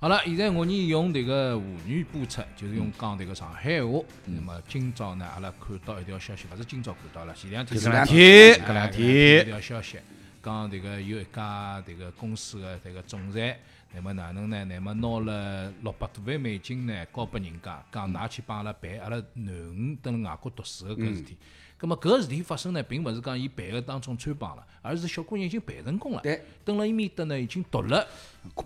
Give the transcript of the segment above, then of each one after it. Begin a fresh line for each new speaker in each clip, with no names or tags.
好了，现在我呢用迭个沪语播出，就是用讲迭个上海话。那么今朝呢，阿拉看到一条消息，勿是今朝看到了，前两天
前两
天
天，搿
哎
两
一，条消息，讲迭个有一家迭个公司的迭个总裁，那么哪能呢？那么拿了六百多万美金呢，交拨人家，讲㑚去帮阿拉办阿拉囡恩蹲辣外国读书个搿事体。葛么搿个事体发生呢，并勿是讲伊办个当中穿帮了，而是小姑娘已经办成功了。
对，
蹲辣伊面搭呢，已经读了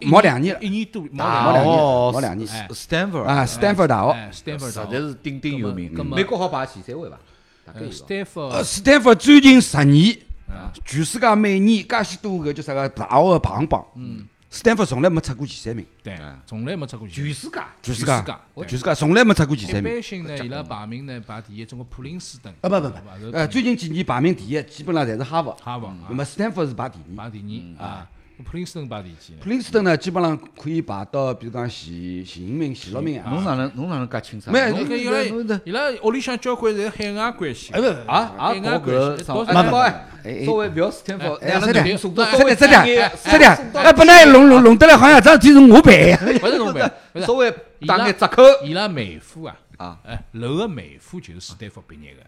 毛两年了
一年多，毛
毛两
两年。
两年
哎
，Stanford
啊，斯坦福大学，
实。在是鼎鼎有名美国好排前三位伐？大概
呃
有
斯坦福
呃，斯坦福最近十年，
啊
全世界每年介许多个叫啥个大学个排行榜，嗯，斯坦福从来没出过前三名，
对，从来没出过去。
全世界。
全世界。
全世界，
从来没出过前三名。
一般性呢，伊拉排名呢排第一，中国普林斯顿。
啊不不
是
不，呃，最近几年排名第一，基本上侪是哈佛，
哈佛
那么斯坦福是排第二。
排第二啊，普林斯顿排第几呢？
普林斯顿呢，基本上可以排到，比如讲前前五名、前六名啊。
侬哪能侬哪能介清爽？
没有
侬
搿伊拉伊拉屋里向交关侪海外关系
哎。不不，
啊啊，
海外
搞搿上
关系多少
哎不
哎
哎，稍微勿要斯坦福，
哎
两个
这点
人送到
这
稍微
这点
低眼
这点，哎，本来弄弄弄得来好像这事体是我办的。
勿是侬办，
稍微打眼折扣
伊拉妹夫啊，
啊，
哎，楼个妹夫就是斯坦福毕业个，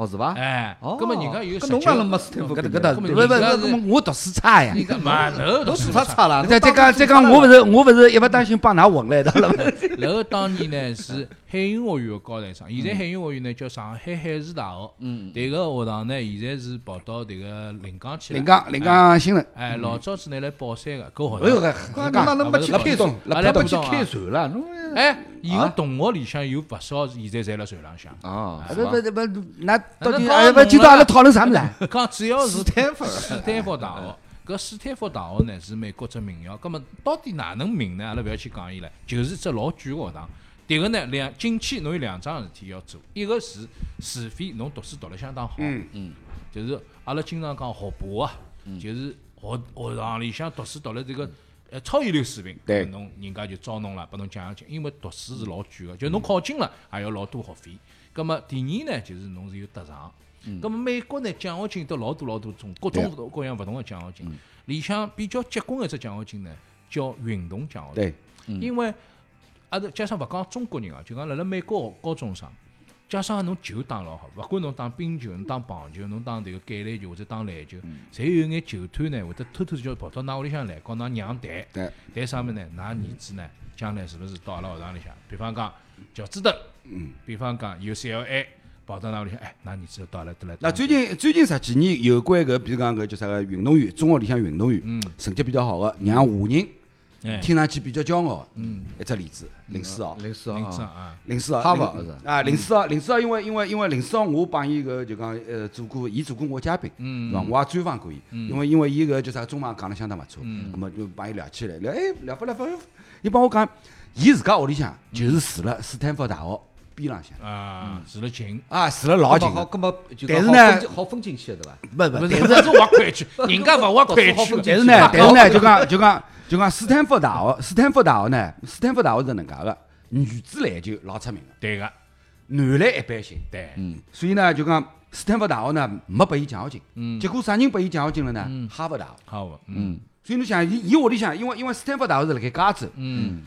哦是伐？
哎，
哦，
葛末人家有
搿侬哪能
19
没斯坦福？
搿搿倒
搿么
不不不，
人家是
搿么我读书差呀。
人家嘛，楼
侬
是
做啥差了？
再再讲再讲，我勿是我勿是一勿担心帮㑚混了一道了然
后当年呢是海运学院个高材生，现在海运学院呢叫上海海事大学。
嗯，
迭个学堂呢，现在是跑到迭个临江去了。
临江临江新城，
哎，老早子呢来宝山个，搿
哎呦。搿
侬哪能没去
啊
开船？
啊
哪能没去开船了？侬
哎，伊个
啊
同学里向有勿少，现在侪辣船浪向。
啊，
不不不，那到底不，今朝阿拉讨论啥物事啊？
讲主要是
斯坦福
斯坦福大学。搿斯坦福大学呢是美国只名校，葛末到底哪能名呢？阿拉勿要去讲伊了，就是只老贵个学堂。迭个呢，两进去侬有两桩事体要做，一个是除非侬读书读了相当好，
嗯。
嗯，
就是阿拉经常讲学霸啊，就是学学堂里向读书读了这个呃超一流水平，
对
侬人家就招侬了，拨侬奖学金，因为读书是老贵个，就侬考进了也要老多学费。葛么第二呢，就是侬是有特长。葛么美国呢，奖学金都老多老多种，各种各样勿同个奖学金。里向比较结棍个一只奖学金呢，叫运动奖学金。
对，
因为阿拉加上勿讲中国人啊，就讲辣辣美国高中生，加上侬球打老好，勿管侬打冰球、侬打棒球、侬打迭个橄榄球或者打篮球，侪有眼球探呢会得偷偷叫跑到㑚屋里向来，告㑚娘谈。
对，
谈啥物事呢？㑚儿子呢，将来是勿是到阿拉学堂里向？比方讲乔治登，嗯，比方讲 UCLA，跑到㑚屋里向，哎，㑚儿子到来得来。
那最近最近十几年有关搿，比如讲搿叫啥个运动员，中学里向运动员
嗯
成绩比较好个，让华人
哎，
听上去比较骄傲。嗯，一只例子，零四号。
零四
零三
啊，
啊，
零四号，
哈佛
啊，零四号，零四号，因为因为因为零四号，我帮伊个就讲呃做过，伊做过我嘉宾，
嗯
是伐？我也专访过伊，因为因为伊个叫啥中文讲得相当勿错，
嗯
那么就帮伊聊起来，聊哎聊不聊不，伊帮我讲，伊自家屋里向就是住了斯坦福大学边浪向，
啊，住了近。
啊，住了老近
好，
的，
搿么就
但是呢
讲好分进好分进去的对伐？
不不，
勿是，搿是挖块区，人家勿挖块区的。
好分
但是呢，但是呢，就讲就讲就讲斯坦福大学，斯坦福大学呢，斯坦福大学是能介个，女子篮球老出名个，
对个，
男篮一般性。
对，
嗯，
所以呢，就讲斯坦福大学呢没拨伊奖学金，
嗯。
结果啥人拨伊奖学金了呢？哈佛大学。
哈佛，嗯。
嗯。
所以侬想，伊伊屋里向，因为因为斯坦福大学是辣盖加州，
嗯，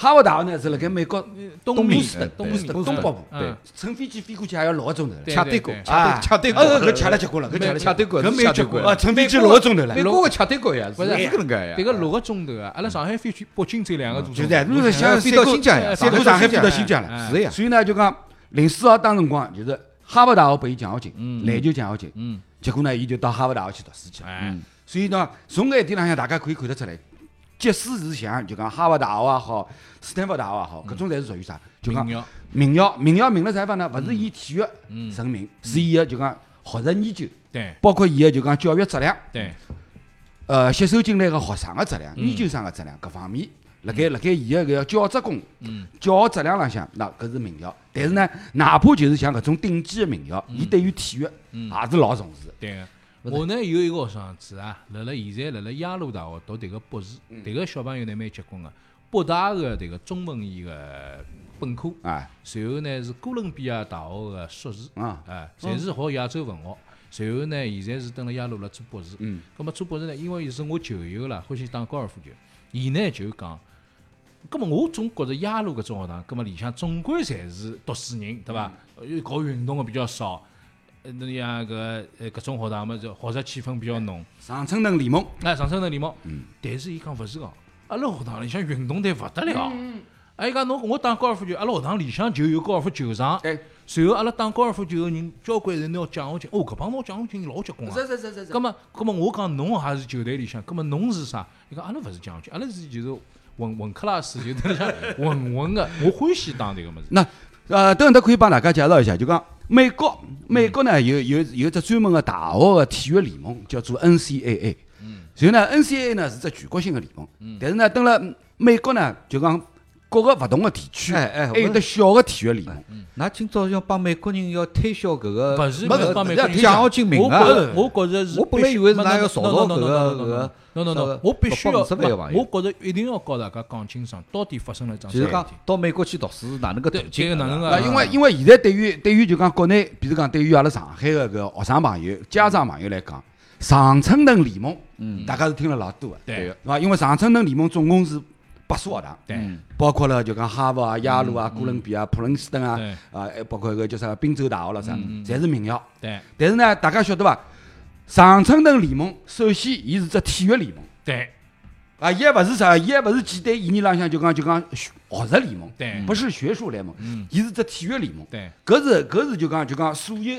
哈佛大学呢是辣盖美国
东面
波士顿，
东面
波士顿东北部，
对
乘飞机飞过去还要六个钟头
吃对过，吃吃对过，
呃，搿吃了结棍了，搿吃了
吃对过，
搿
是吃对过。
啊，乘飞机六个钟头了
美。国个吃对过呀，
不是
是搿能介呀。
迭个六个钟头啊，阿拉上海飞去北京只有两个多钟头。
就在，侬是想
飞到新疆呀，
三过上海飞到新疆了。
哎
是呀，
所以呢，就讲零四号当辰光就是哈佛大学拨伊奖学金，
嗯。
篮球奖学金。
嗯，
结果呢，伊就到哈佛大学去读书去了。
哎，
所以呢，从搿一点浪向，大家可以看得出来，即使是像就讲哈佛大学也好，斯坦福大学也好，搿种侪是属于啥？就讲名校，名校名了啥地方呢？勿是以体育
嗯。
成名，是伊个就讲学术研究，
对。
包括伊个就讲教育质量，
对，
呃，吸收进来个学生个质量、
嗯。
研究生个质量各方面，辣盖辣盖伊个搿个教职工、
嗯。
教学质量浪向，那搿是名校。但是呢，哪怕就是像搿种顶级个名校，伊对于体育
嗯。
也是老重视。的。
对个。我呢有一个学生子啊，辣辣现在辣辣耶鲁大学读迭个博士，迭个小朋友呢蛮结棍个，北大个迭个中文系个本科，
啊
随后呢是哥伦比亚大学个硕士，
啊，
哎，侪是学亚洲文学。随后呢，现在是蹲辣耶鲁辣做博士。
嗯，
咁么做博士呢，因为是我球友啦，欢喜打高尔夫球。伊呢就讲，葛么我总觉着耶鲁搿种学堂，葛么里向总归侪是读书人，对伐？又搞运动个比较少。呃，那像搿呃搿种学堂嘛，就学术气氛比较浓。
长春藤联盟，
哎，上春藤联盟，但是伊讲勿是哦，阿拉学堂里向运动队勿得了。哎，伊讲侬我打高尔夫球，阿拉学堂里向就有高尔夫球场。
哎，
随后阿拉打高尔夫球个人，交关人拿奖学金，哦，搿帮拿奖学金老结棍啊。
是是是是
葛么，葛么我讲侬也是球队里向，葛么侬是啥？伊讲阿拉勿是奖学金，阿拉是就是混混克拉斯，就等里向混混个。我欢喜打迭个物事。
那呃，等下头可以帮大家介绍一下，就讲美国，美国呢有有有只专门个大学个体育联盟，叫做 NCAA。嗯。然后呢，NCAA 呢是只全国性个联盟。嗯。但是呢，等了美国呢，就讲各个勿同个地区，
哎哎
还有得小个体育联盟。
㑚今朝要帮美国人要推销搿个
勿是
没是
帮美国人
奖学金名额
我觉着，我觉着是
我本来以为是
没
㑚要造造搿个搿个
no, no, 我必须要，
六百五十万个朋友
不我觉着一定要告大家讲清爽，到底发生了桩啥
就是讲
事体。
到美国去读书哪能个途
对，
径？
这个哪能
啊，
个？
因为因为现在对于对于就讲国内，比如讲对于阿拉上海个搿学生朋友、家长朋友来讲，常春藤联盟，嗯，大家是听了老多个，
对
对伐？因为常春藤联盟总共是八所学堂，
对
包括了就讲哈佛啊、耶鲁啊、哥伦比亚、普林斯顿啊，啊，还包括个叫啥宾州大学了啥，侪是名校。
对。
但是呢，大家晓得伐？常春藤联盟首先伊是只体育联盟。
对。
啊，伊还勿是啥，伊还勿是简单意义浪向就讲就讲学学术联盟，
对。
不是学术联盟，伊是只体育联盟。
对。
搿是搿是就讲就讲所有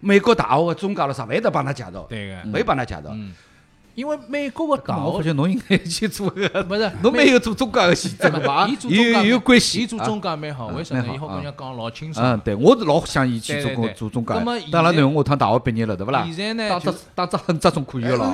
美国大学个中介了啥，勿会得帮㑚介绍，
对个，
勿会帮㑚介绍。
因为美国个大学
我发觉侬应该去做个，
不是
侬没有做中介个选择嘛？
伊做
有有有关系，
伊做中介蛮好，为啥呢？伊好跟人家讲老清爽。
嗯，对，我是老想伊去做工
对对对
做中介
那么现。
当然，
在
侬下趟大学毕业了，对勿啦？
现在呢
打打只狠只总可以个咯。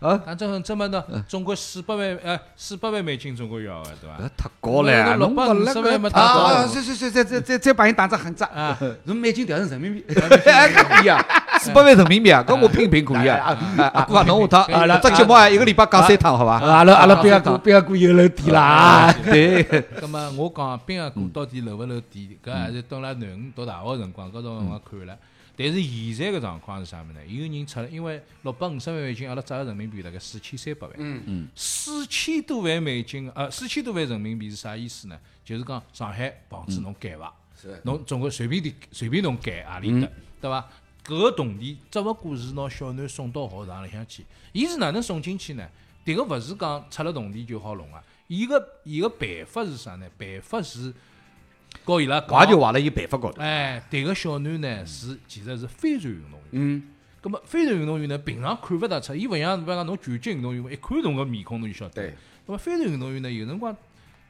啊，
反正这么的，中国四百万呃四百万美金中国要个对伐？
搿太高了，
六百五十万
那个
没打高
啊啊！再再再再再再再帮伊打只狠仗
啊！
侬美金调成人民币，
哎，搿可以啊，四百万人民币啊，跟我拼拼可以啊。啊，阿哥啊，侬下趟啊，这节目啊，一个礼拜讲三趟，好伐？
阿拉阿拉边个边个过有楼底啦。
对，
咁么我讲宾个哥到底漏勿漏底，搿还是等辣囡恩读大学辰光，搿种辰光看了。但是现在个状况是啥物事呢？有人出来，因为六百五十万美金，阿拉折合人民币大概四千三百万。
嗯
嗯，
四千多万美金，呃，四千多万人民币是啥意思呢？就是讲上海房子侬盖伐？
是
侬总归随便地随便侬盖何里搭，对伐？搿个铜钿只勿过是拿小囡送到学堂里向去，伊是哪能送进去呢？迭个勿是讲出了铜钿就好弄啊！伊个伊个办法是啥呢？办法是告伊拉讲，
坏就坏了伊办法高头。
哎，迭个小囡呢是其实是飞船运动员。
嗯，
咁么飞船运动员呢，平常看勿大出，伊勿像比方讲侬拳击运动员，一看侬个面孔侬就晓得。
对。
咁么飞船运动员呢，有辰光，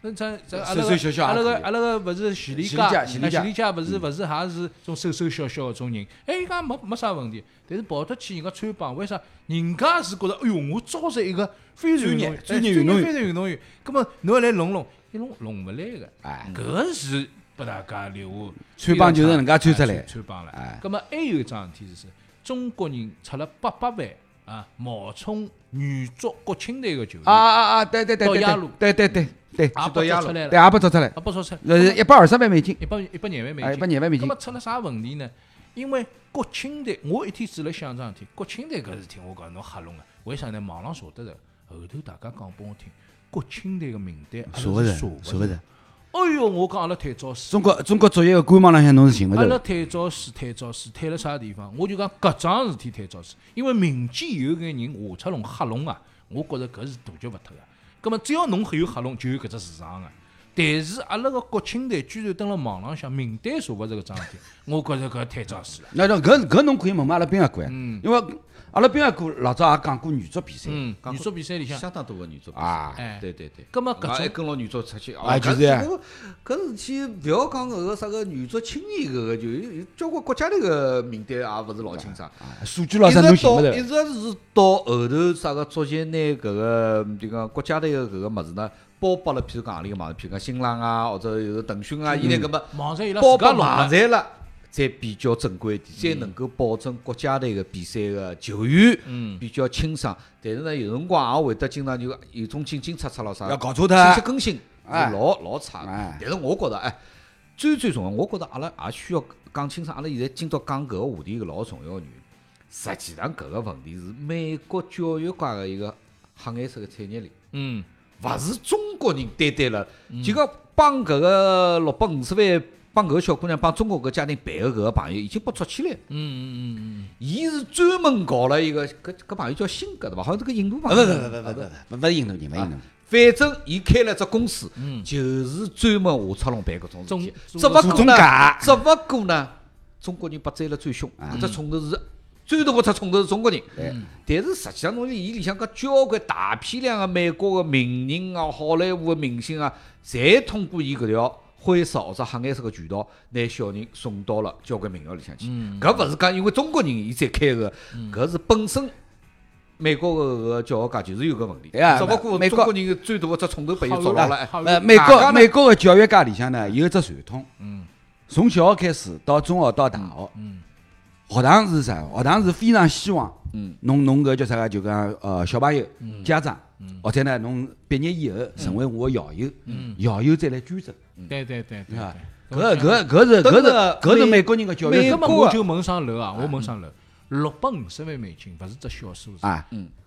那咱咱阿拉个阿拉个阿拉个勿是徐丽佳，
丽佳徐丽佳
勿是勿是也是种瘦瘦小小个种人，哎，伊讲没没啥问题，但是跑得去人家穿帮，为啥？人家是觉着，哎哟，我招是一个飞船运动员，
专业
哎
专业运动员
飞船运动员，咁么侬要来弄弄，一弄弄勿来个。
哎，
搿是拨大家留下
穿帮就是人家穿出来
哎穿帮了。
哎
葛末还有一桩事体是，中国人出了八百万啊，冒充女足国青队个球员，
啊啊啊！对对对对
到亚路
对对对对对，
也拨捉出来了
对，
了，
也拨捉出来，
啊，不说出来，
呃，一百二十万美金，
一百一百廿万美
金，一百。廿万美金
那么。出了啥问题呢？因为国青队，我一天子辣想桩事体，国青队搿事体，我讲侬瞎弄个，为啥呢？网上查得着，后头大家讲拨我听，国青队个名单
查勿着，
是
查勿着。
哎哟，我讲阿拉太早死。
中国中国足协个官网浪向侬是寻勿
阿拉
着。
退早死，太早死，退了啥地方？我就讲搿桩事体太早死，因为民间有眼人画出龙黑龙啊，我觉着搿是杜绝勿脱个。葛末只要侬有黑龙，就有搿只市场个。但是阿拉个国青队居然登了网浪向名单查勿着搿桩事体，我觉着搿太早死了。
那那搿搿侬可以问问阿拉宾个官，因为阿拉宾个官老早也讲过女足比赛。
嗯，女足比赛里向，
相当多个女足
啊
哎，
对对对。
葛末搿种
啊还跟牢女足出去，
啊就是呀
搿搿事体勿要讲搿个啥个女足青年搿个，就交关国家队个名单也勿是老清爽。
数据老啥侬寻勿
一直到
着。
一直是到后头啥个足协拿搿个就讲国家队个搿个物事呢，包拨了，譬如讲何里个网，譬如讲新浪啊，或者有腾讯啊，伊拿搿么
网站伊拉
包拨网站了，才比较正规点，才能够保证国家队个比赛个球员
嗯
比较清爽。但是呢，有辰光也会得经常就有种进进出出咯啥，
要搞错
信息。更新是
哎
老老差的
哎。
但是我觉着，哎，最最重要，我觉着阿拉也需要讲清爽。阿拉现在今朝讲搿个话题个老重要个原因，实际上搿个问题是美国教育界个一个黑颜色个产业链，
嗯，
勿是中国人担待了，
嗯
就讲帮搿个六百五十万帮搿个小姑娘帮中国搿家庭办个搿个朋友已经不出气了。
嗯嗯嗯嗯
伊是专门搞了一个搿搿朋友叫辛格对伐？好像是个印度朋友。
不不不不不不，不是印度人，勿是印度人。
反正伊开了只公司，
嗯
就是专门下出龙办搿种事
中
体。只勿过呢，只勿过呢，中国人被追了最凶，搿只冲头是最多个只冲头是中国人。但是实际上，侬伊里向搿交关大批量个美国个名人啊、好莱坞个明星啊，侪通过伊搿条灰色或者黑颜色个渠道，拿小人送到了交关名校里向去。搿勿是讲因为中国人伊才开个，搿是本身。美国个搿个教育界就是有搿问题，只不过
美国
中国人最大个只冲头被伊
好
捉牢了。
呃，美国美国个教育界里向呢有一只传统，
嗯。
从小学开始到中学到大学，
嗯
学堂是啥？学堂是非常希望，
嗯，
侬侬搿叫啥个？就讲呃小朋友、家长，或者呢侬毕业以后成为我个校友，校友再来捐赠，
对对对对
对。伐？搿搿搿是搿是搿是
美
美国人个教育
美
制度
那么我就问上楼啊，我问上楼，六百五十万美金勿是只小数字，
啊。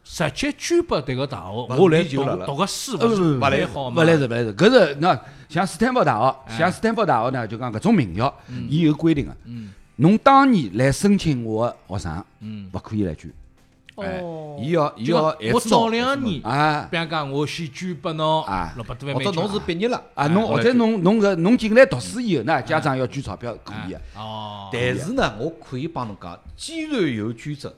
直接捐拨迭个大学，
勿
我来读读个书，
呃
勿是
不
蛮好嘛？
勿来是勿来是，搿是那像斯坦福大学，像斯坦福大学呢，就讲搿种名校，伊有规定个，
嗯
侬当年来申请我个学生，
嗯，
勿可以来捐
哎
哦，
伊要伊
就
要
讲我早两年，
啊。
比方讲我先捐拨侬
啊。
六百多万，
或者侬是毕业了。
啊！侬或者侬侬搿侬进来读书以后呢，家长要捐钞票可以的，
哦，
但是呢，我可以帮侬讲，既然有捐赠，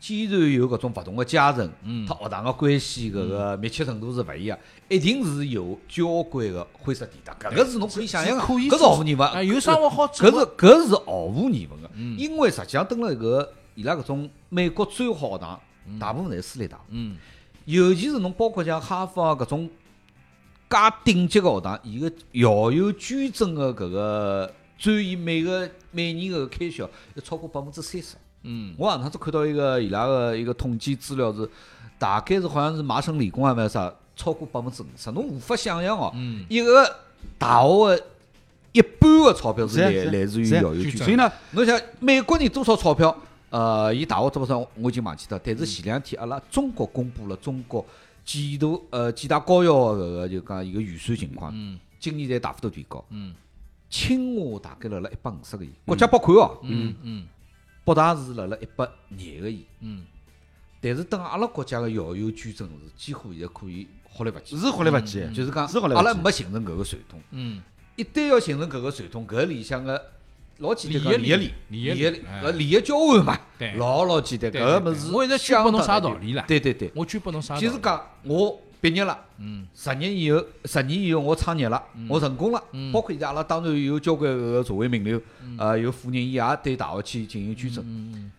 既然有搿种勿同个阶层，
嗯
他学堂个关系搿个密切程度是勿一样，一定是有交关个灰色地带，搿个是侬可以想象个，搿是毫无疑问。
啊，有啥活好做
搿
的？
是搿是毫无疑问个，
嗯
因为实际上蹲辣搿伊拉搿种美国最好学堂，大部分侪是私立大学。
嗯
尤其是侬包括像哈佛啊搿种介顶级个学堂，伊个校友捐赠个搿个占伊每个每年个开销要超过百分之三十。
嗯。
我上趟子看到一个伊拉个一个统计资料是，大概是好像是麻省理工还是啥，超过百分之五十，侬无法想象哦，
嗯。
一个大学个一半个钞票是来
是啊
来自于
是啊
校友捐赠
所以。呢，
侬想美国人多少钞票？呃，伊大学多少我已经忘记脱，但是前两天阿拉中国公布了中国几大呃几大高校个搿个就讲伊个预算情况，
嗯。
今年侪大幅度提高。
嗯。
清华大概辣辣一百五十个亿，国家拨款哦，
嗯嗯
北大是辣辣一百廿个亿。
嗯。
但是等阿拉国家个校友捐赠是几乎现在可以忽略勿计，
是忽略勿计，
就是讲阿拉没形成搿个传统。
嗯。
一旦要形成搿个传统，搿里向个老简单讲
利益
利益利益
利益利哎。
呃利益交换嘛
对，
老老简单，搿个物事
我现在捐拨侬啥道理啦
对对对，
我捐拨侬啥道理？
就是讲我毕业了，
嗯。
十年以后，十年以后我创业了，我成功了，
嗯。
包括现在阿拉当然有交关搿个社会名流，呃，有富人伊也对大学去进行捐赠，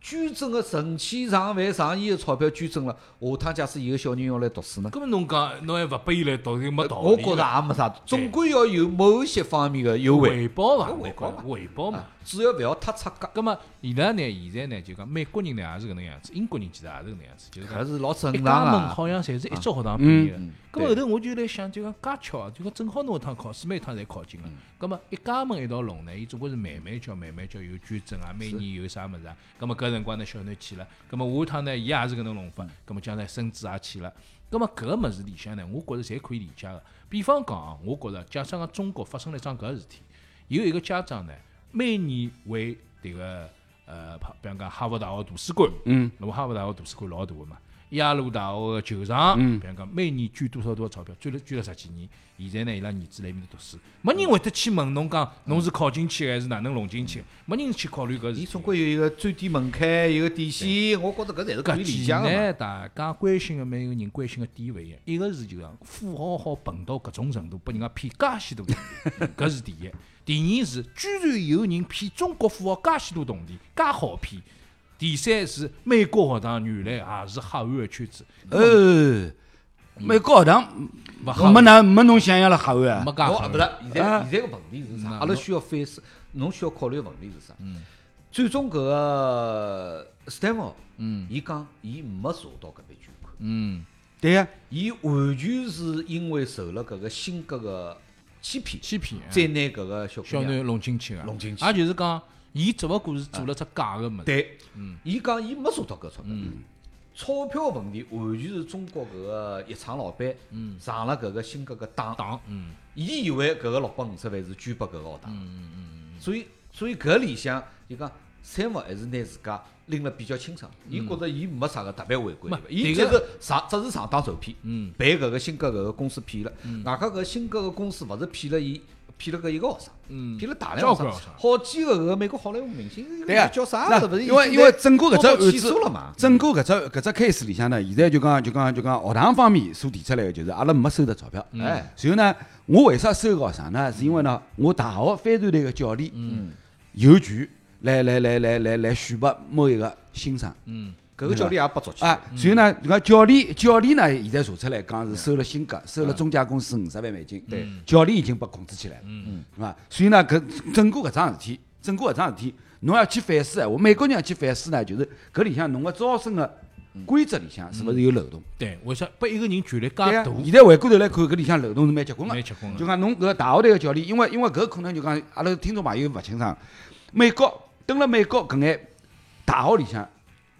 捐赠个成千上万上亿个钞票捐赠了，下趟假使有个小人要来读书呢？
搿么侬讲侬还勿拨伊来读，就没道理。
我觉着也没啥，总归要有某些方面个优惠，
回报伐？
有回报嘛
回报嘛
啊。只要勿要太出格，
搿么伊拉呢？现在呢就讲美国人呢也是搿能样子，英国人其实也是搿能样子，就是讲
搿是老正
一
常
家门
啊。
好像侪是一只学堂毕业的
嗯。
葛么后头我就来想，就讲介巧啊，就讲正好侬一趟考试，每趟侪考进了。搿么一家门一道弄呢，伊总归是慢慢叫，慢慢叫，有捐赠啊，每年有啥物事啊。搿么搿辰光呢，小囡去了，葛么下趟呢，伊也是搿能弄法。葛么将来孙子也去了。葛么搿个物事里向呢，我觉着侪可以理解个。比方讲啊，我觉着假设讲中国发生了一桩搿事体，有一个家长呢，每年为迭个呃，比方讲哈佛大学图书馆，
嗯，
那么哈佛大学图书馆老大个嘛，耶鲁大学个球场，
嗯
比方讲每年捐多少多少钞票，捐了捐了十几年，现在呢伊拉儿子辣埃面头读书，没人会得去问侬讲侬是考进去还是哪能弄进去，没人去考虑搿事体。
伊总归有一个最低门槛，有个底线，我觉着搿侪是可以理
搿几
解个。
呢，大家关心个每个人关心个点勿一样，一个是就讲富豪好笨到搿种程度，拨人家骗介许多铜钿，搿是第一。第二是居然有人骗中国富豪介许多铜钿，介好骗。第三是美国学堂原来也是黑暗的圈子，
呃，美国学堂
勿黑
没那没侬想象了黑暗。啊
没，介黑暗
我勿是，现
啊。
在现在个问题是啥？
嗯
阿拉需要反思，侬需要考虑个问题是啥？
嗯。
最终搿个斯坦福，
嗯。
伊讲伊没查到搿笔捐款，
嗯，
对呀，
伊完全是因为受了搿个性格个欺骗，
欺骗
再拿搿个小
小
姑娘
囡弄进去个，
弄进去。
也就是讲，伊只勿过是做了只假个物事。
对，
嗯。
伊讲伊没查到搿钞票，钞票问题完全是中国搿个一厂老板上了搿个新搿个当，
当，嗯。
伊以为搿个六百五十万是捐拨搿个学堂，
嗯嗯
所以所以搿里向就讲三毛还是拿自家拎了比较清爽，伊觉着伊没啥个特别违规伊
这个
就是上只是上当受骗，
嗯。
被搿个新搿个公司骗了，外加搿新搿个公司勿是骗了伊。骗了搿一个学生，
嗯
骗了大量学生好几个搿个美国好莱坞明星，
对啊
叫啥
那
子？勿是
因为因为整个搿只案子
了嘛？
整个搿只搿只 case 里向呢，现在就讲就讲就讲学堂方面所提出来个就是阿拉没收到钞票。
哎，
然后呢，我为啥收学生呢？是因为呢，我大学帆船队个教练
嗯，
有权来来来来来来选拔某一个新生。
嗯
搿个教练也被捉起
啊
来，，
然后呢，搿个教练教练呢，现在查出来讲是收了新格，收了中介公司五十万美金。
对，
教练已经被控制起来了，
嗯
是伐？所以呢，搿整个搿桩事体，整个搿桩事体，侬要去反思闲话，美国人要去反思呢，就是搿里向侬个招生个规则里向是勿是有漏洞？
对，为啥拨一个人权力介大？，
现在回过头来看，搿里向漏洞是蛮结棍个
蛮。结棍个。
就讲侬搿个大学队个教练，因为因为搿可能就讲阿拉听众朋友勿清爽，美国蹲辣美国搿眼大学里向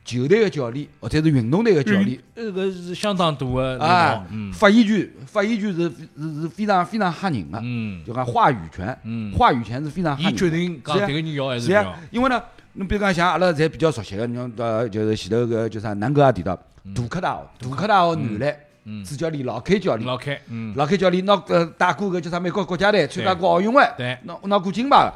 球队个教练或者是运动队个教练。
这个是相当大的力
啊发言权，发言权是是是非常非常吓人个，
嗯。
就讲话语权，
嗯，
话语权是非常吓
伊
人的。
决定讲迭个人要还是不要，，
因为呢，侬比如讲像阿拉侪比较熟悉个，侬呃就是前头个叫啥，南哥也提到，杜克大学，杜克大学男篮
嗯。
主教练老 K 教练，
老 K，，嗯。
老 K 教练拿呃带过个叫啥美国国家队参加过奥运会，
对。
拿拿过金牌个。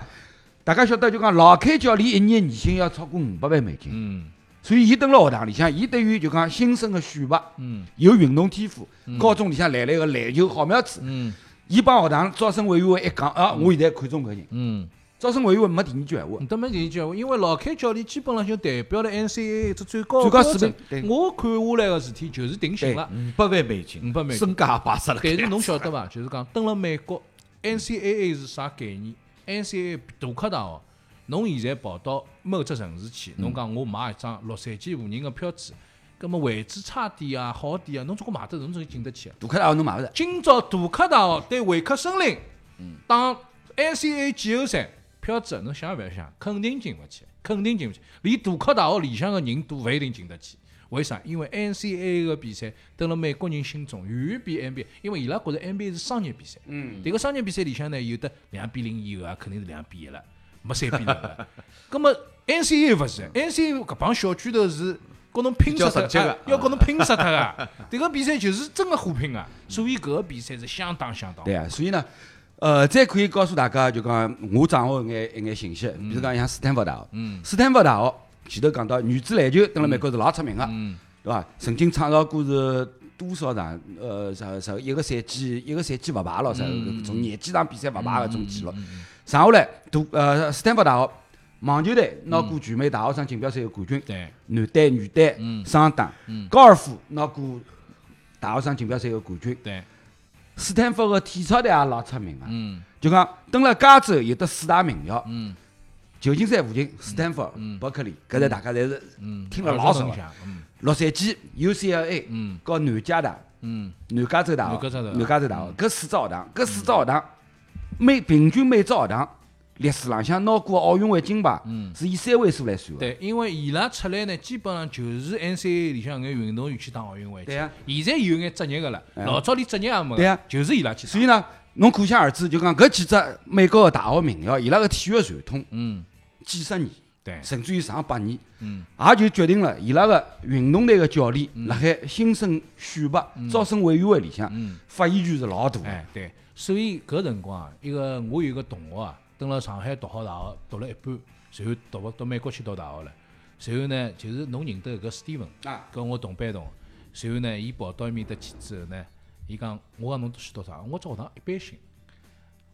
大家晓得就讲老 K 教练一年年薪要超过五百万美金，
嗯
所以伊蹲辣学堂里向，伊对于就讲新生个选拔
嗯
有运动天赋，高中里向来了一个篮球好苗子，
嗯
伊帮学堂招生委员会一讲啊，我现在看中搿人，
嗯，
招生委员会没第二句闲话。
都没第二句话，因为老开教练基本上就代表了 NCAA 只最高
最高水平
我看下来个事体就是定型了。
五百万美金，
五百万美金
身价摆杀了。
但是侬晓得伐？就是讲，蹲了美国，NCAA 是啥概念？NCAA 杜克大学，侬现在跑到某只城市去，侬讲我买一张洛杉矶湖人个票子，葛么位置差点啊，好点啊，侬总归买得着，侬总归进得去啊。
杜克大学侬买勿着，
今朝杜克大学对维克森林打 NCAA 季后赛，票子侬想也勿要想，肯定进勿去，肯定进勿去。连杜克大学里向个人都勿一定进得去。为啥？因为 NCAA 个比赛，蹲辣美国人心中远远比 NBA，因为伊拉觉着 NBA 是商业比赛。
嗯，
迭个商业比赛里向呢，有的两比零以后啊，肯定是两比一了，没三比零了。葛么 NCAA 勿是，NCAA 搿帮小巨头是跟侬拼死脱
比较直接的
啊要跟侬拼死脱个。迭个比赛就是真个火拼啊，所以搿个比赛是相当相当。
对啊，所以呢，呃，再可以告诉大家，就讲我掌握一眼一眼信息，比如讲像斯坦福大学，
嗯
斯坦福大学前头讲到女子篮球，蹲辣美国是老出名个，
嗯
对伐？曾经创造过是多少场呃啥啥一个赛季一个赛季勿败咯，啥
搿
种廿几场比赛勿败个种记录。剩下来，杜呃斯坦福大学网球队拿过全美大学生锦标赛个冠军，
对，
男单、女单
嗯。
双打。
嗯，
高尔夫拿过大学生锦标赛个冠军。
对，
斯坦福个体操队也老出名个，
嗯。
就讲蹲辣加州有得四大名校，
嗯。
旧金山附近斯坦福
嗯、
伯克利，搿侪大家侪是
嗯，
听了老熟的洛杉矶 UCLA
嗯。
和南加大。
嗯。
南加州大学。
南加州大学。
南加州大学搿四只学堂，搿四只学堂每平均每只学堂历史浪向拿过奥运会金牌
嗯，
是以三位数来算的。
对，因为伊拉出来呢，基本上就是 NCAA 里向眼运动员去打奥运会。
对啊
现在有眼职业个了，
哎
老早连职业也没。
对啊
就是伊拉去打。
所以呢，侬可想而知，就讲搿几只美国个大学名校，伊拉个体育传统
嗯，
几十年，
对，
甚至于上百年。
嗯
也就决定了伊拉个运动队个教练辣海新生选拔招生委员会里向
嗯。
发言权是老大个。
哎，对，所以搿辰光啊，一个我有个同学啊，蹲辣上海读好大学，读了一半，然后读勿到美国去读大学了。然后呢，就是侬认得搿 Steven，
啊
跟我同班同学。然后呢，伊跑到埃面搭去之后呢，伊讲我讲侬去读啥？我只学堂一般性。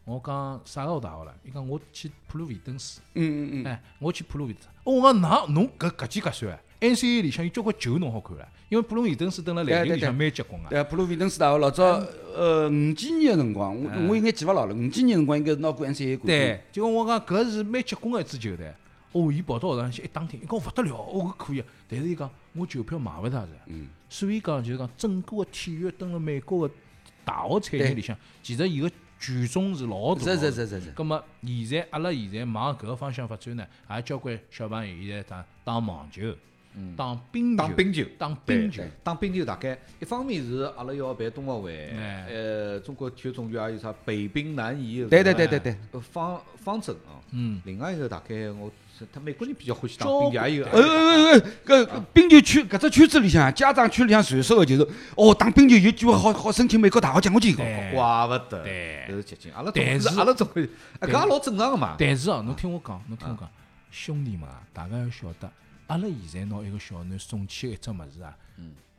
我讲啥个学堂了？伊讲我去普鲁维登斯。
嗯嗯嗯，
哎，我去普鲁维登斯。哦我讲㑚侬搿搿几搿算啊？NCAA 里向有交关球侬好看了，因为普鲁维登斯蹲辣篮球里向蛮结棍个。
对，普鲁维登斯大学老早呃五几年个辰光，我我应该记勿牢了。五几年辰光应该是拿过 NCAA 冠军。
对，就讲我讲搿是蛮结棍个一支球队。哦，伊跑到学堂去一打听，伊讲勿得了，哦搿可以啊。但是伊讲我球票买勿着着。
嗯。
所以讲就是讲整个个体育蹲辣美国个大学产业里向，其实伊个权重是老大。
是是是是是。
葛末现在阿拉现在往搿个方向发展呢，也交关小朋友现在打打网球，打冰球，
打冰球，
打冰球
对，打冰球大概一方面是阿拉要办冬奥会，
哎。
呃，中国体育总局也有啥北冰南移的
对对对对对，
呃方方针啊。
嗯，
另外一个大概我是他美国人比较欢喜打
交
冰球，也有
呃呃呃，搿搿冰球圈搿只圈子里向，家长圈里向传说个就是，哦，打冰球有机会好好申请美国大学奖学金。
对。
怪勿得，
对。
搿是捷径。阿拉
但是
阿拉中国，哎，搿也老正常个嘛。
但是哦，侬听我讲，侬听我讲，兄弟们啊，大家要晓得，阿拉现在拿一个小囡送去的一只物事啊，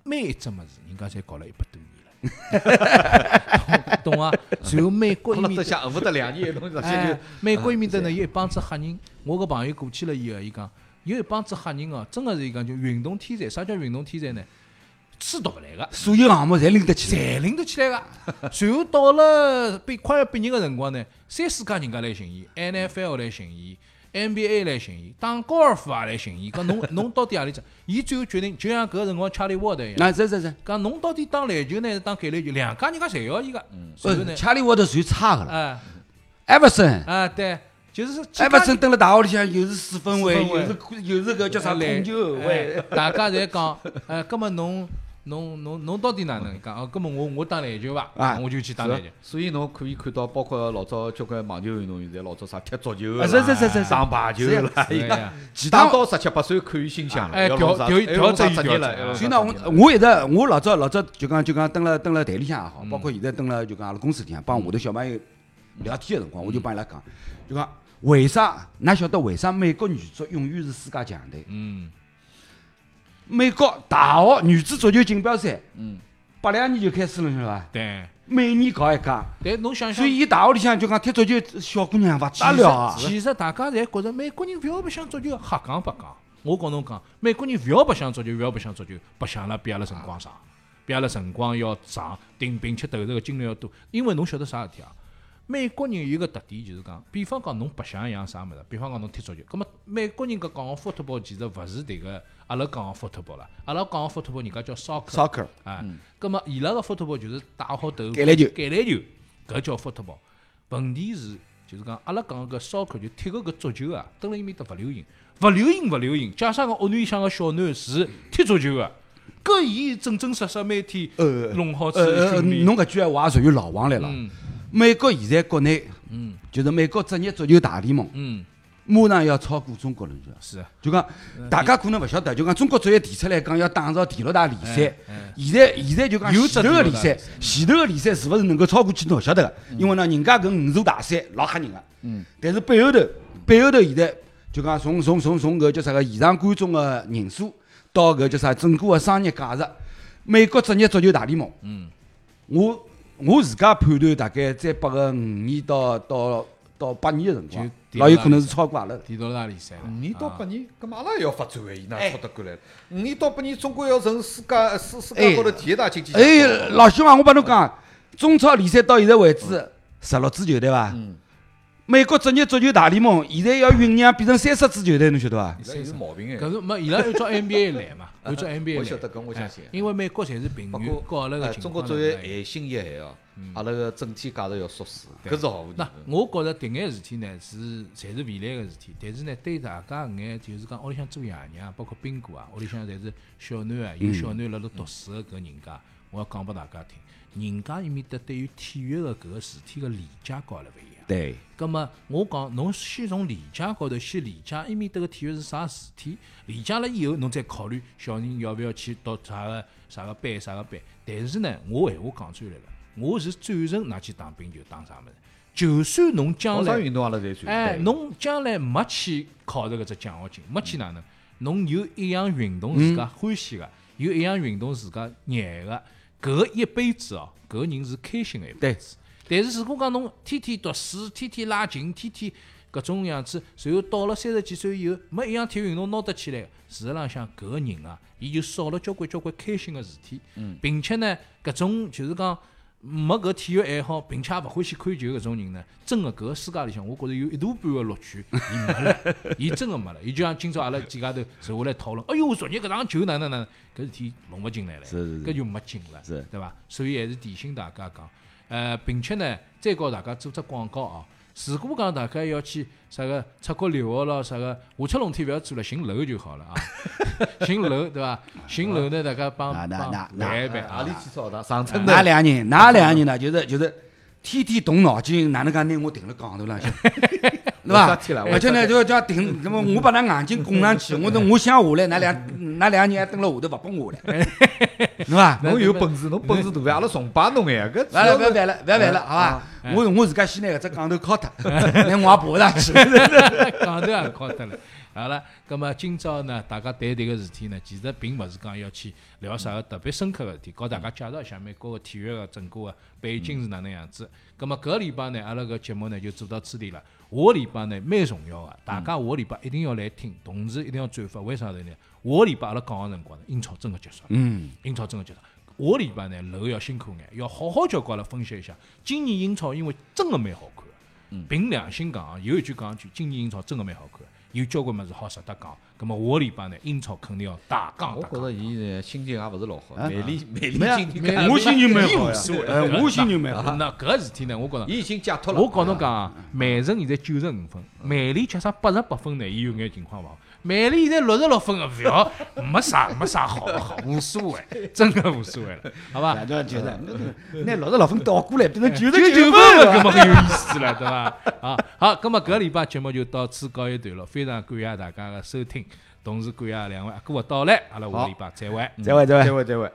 每一只物事人家侪搞了一百多年了，懂懂啊？然后美国
阿
伊面搭，
拉得想，勿得两年，侬直接
哎
就，
美国伊面搭呢有一帮子黑人，我个朋友过去了以后，伊讲有一帮子黑人哦，真个是伊讲就运动天才，啥叫运动天才呢？书读勿来个。
所有项目侪拎得起来。
侪拎得起来个。随后到了毕快要毕业个辰光呢，三四家人家来寻伊，NFL 来寻伊，NBA 来寻伊，打高尔夫也来寻伊。讲侬侬到底何里只？伊最后决定，就像搿个辰光查理沃德一样，
那是是是，
讲侬到底打篮球呢，还是打橄榄球？两家人家侪要伊个。随后
呃，
呢，
查理沃德算差个了。
啊
艾弗森，
啊对，就是
艾弗森蹲辣大学里向又是四分卫，又是又是搿叫啥控球后卫。
哎大家侪讲，哎，葛末侬侬侬侬到底哪能？伊讲哦，葛末我我打篮球伐？
啊
我就去打篮球。
所以侬可以看到，包括老早交关网球运动员，在老早啥踢足球的
啊
啦，
是是是是是
打排球的啦，
其他
到十七八岁可以心想了，
哎调调调整
职业了，
所以呢，我我一直我老早老早就讲就讲蹲辣蹲辣台里向也好，包括现在蹲辣就讲阿拉公司里向帮我的小朋友聊天个辰光，我就帮伊拉讲，就讲为啥？㑚晓得为啥美国女足永远是世界强队？
嗯，
美国大学女子足球锦标赛，
嗯，
八两年就开始了，晓得伐？
对。
每年搞一届，
但侬想想
所，以伊大学里向就讲踢足球小姑娘勿得了啊！
其实大家侪觉着美国人勿要白相足球，瞎讲白讲。我告侬讲，美国人勿要白相足球，勿要白相足球，白相了比阿拉辰光长，比阿拉辰光要长，并并且投入个精力要多。因为侬晓得啥事体啊？美国人有一个特点就是讲，比方讲侬白相一样啥物事，比方讲侬踢足球，葛末美国人搿讲个 football 其实勿是迭个阿拉讲个 football 啦，阿拉讲个 football 人家叫 soccer。
soccer
啊，葛末伊拉个 football 就是打好头
橄榄球
橄榄球，搿叫 football。问题是就是讲阿拉讲个 soccer 就踢个搿足球啊，蹲辣伊面搭勿流行，勿流行勿流行。假使讲屋里向个小囡是踢足球个，搿伊正正式式每天
呃
弄好
呃呃，
自己训练。
侬搿句闲话也属于老王来了。
嗯
美国现在国内
嗯
就是美国职业足球大联盟，
嗯，
马上要超过中国了，就
是。啊，
就讲大家可能勿晓得，就讲中国足协提出来讲要打造第六大联赛
哎，
现在现在就讲
有
前头个联赛前头个联赛是勿是能够超过去侬勿晓得个，因为呢，人家搿五座大赛老吓人个，
嗯，
但是背后头背后头现在就讲从从从从搿叫啥个现场观众个人数到搿叫啥整个个商业价值，美国职业足球大联盟，
嗯，
我我自家判断大概再拨个五年到到到八年个辰光老有可能是超过阿拉。
第六大联赛了。
五年到
啊
八年，咁阿拉也要发展个，伊哪
哎
出得过来？五年到八年，中国要成世界世世
哎
界高头第一大经济强国。
哎，老兄啊，我帮侬讲，中超联赛到现在为止十六支球队伐？
嗯，
美国职业足球大联盟现在要酝酿变成三十支球队，侬晓得伐？
伊是有毛病哎。
搿是没伊拉按照 NBA 来嘛，按照 NBA 来。
我晓得搿我相信
哎因为美国侪是平
包
原，
括哎
跟阿拉个情
中国作为
况呢勿一样
海星一海哦，阿拉个整体价值要缩水，搿是毫无疑
那
问。
我觉着迭眼事体呢是侪是未来个事体，但是呢对大家搿眼就是讲屋里向做爷娘，包括兵哥啊，屋里向侪是小囡啊，有小囡辣辣读书个搿人家，我要讲拨大家听，人家伊面搭对于体育个搿个事体个理解高阿拉勿一样。
对，
葛么我讲，侬先从理解高头先理解伊面搭个体育是啥事体，理解了以后，侬再考虑小人要勿要去读啥个啥个班啥个班。但是呢，我闲话讲出来了，我是赞成㑚去打冰球打啥物事。就算侬将来
运动阿拉侪。
哎，侬将来没去考着搿只奖学金，没去哪能？侬有一样运动自家欢喜个，有一样运动自家热爱个，搿一辈子哦，搿人是开心个一辈子。但是如果讲侬天天读书，天天拉琴，天天搿种样子，随后到了三十几岁以后，没一样体育运动拿得起来，事实浪向搿个人啊，伊就少了交关交关开心个事体，并且呢，搿种就是讲。没搿体育爱好，并且也勿欢喜看球搿种人呢，真个搿个世界里向，我觉着有一大半个乐趣，伊没了，伊真个没了。伊就像今朝阿拉几家头坐下来讨论，哎哟，昨日搿场球哪能哪能，搿事体弄勿进来了，搿就没劲了，
是
对伐？所以还是提醒大家讲，呃，并且呢，再告大家做只广告哦。如果讲大家要去啥个出国留学咯，啥个下出龙天勿要做了，寻楼就好了啊。寻楼对伐？寻楼呢，大家帮
那那
帮
那那
办一办啊
哪里。去找他？上村
哪。两个人，哪两个人呢？就是就是天天动脑筋，哪能介拿我停辣杠头浪向，对伐？而且呢，就叫停，那么我把那眼睛供上去，我等我想下来，那两那两个人还蹲辣下头勿拨我下来，对伐？
侬有本事，侬本事大呀！阿拉崇拜侬哎，搿
勿要勿要烦了，勿要烦了，好伐？我我自家先拿搿只杠头敲脱，那我也爬勿上去。
杠头也敲脱了。好了，葛么今朝呢，大家谈迭个事体呢，其实并勿是讲要去聊啥个特别深刻个事体，告大家介绍一下美国个体育个整个个背景是哪能样子。葛么搿个礼拜呢，阿拉搿节目呢就做到此地了。下个礼拜呢蛮重要个，大家下个礼拜一定要来听，同时一定要转发。为啥呢？下个礼拜阿拉讲个辰光呢，英超真个结束了。
嗯，
英超真个结束。下个礼拜呢，楼要辛苦眼，要好好叫跟阿拉分析一下。今年英超因为真个蛮好看的，凭良心讲啊，有一句讲一句，今年英超真个蛮好看的，有交关物事好值得讲。咁么下个礼拜呢，英超肯定要大讲大讲。
我觉着伊呢心情也勿是老好，
啊
美丽美丽
没啊
心情
我心情蛮好呀
伊无所谓，
哎我心情蛮好。
那搿事体呢，我觉着。
伊已经解脱了。
我告侬讲啊，曼城现在九十五分，曼联加上八十八分呢，伊有眼情况勿好。曼联现在六十六分个，勿要 没啥没啥好勿好，无所谓，真个无所谓了，好伐？
反正就是拿六十六分倒过来，变成九
九
十九
九分了，
分
搿么很有意思了，对伐？啊，好，搿么搿个礼拜节目就到此告一段落，非常感谢大家的收听，同时感谢两位阿哥的到来，阿拉下个礼拜再会。
再会再会
再。会再会。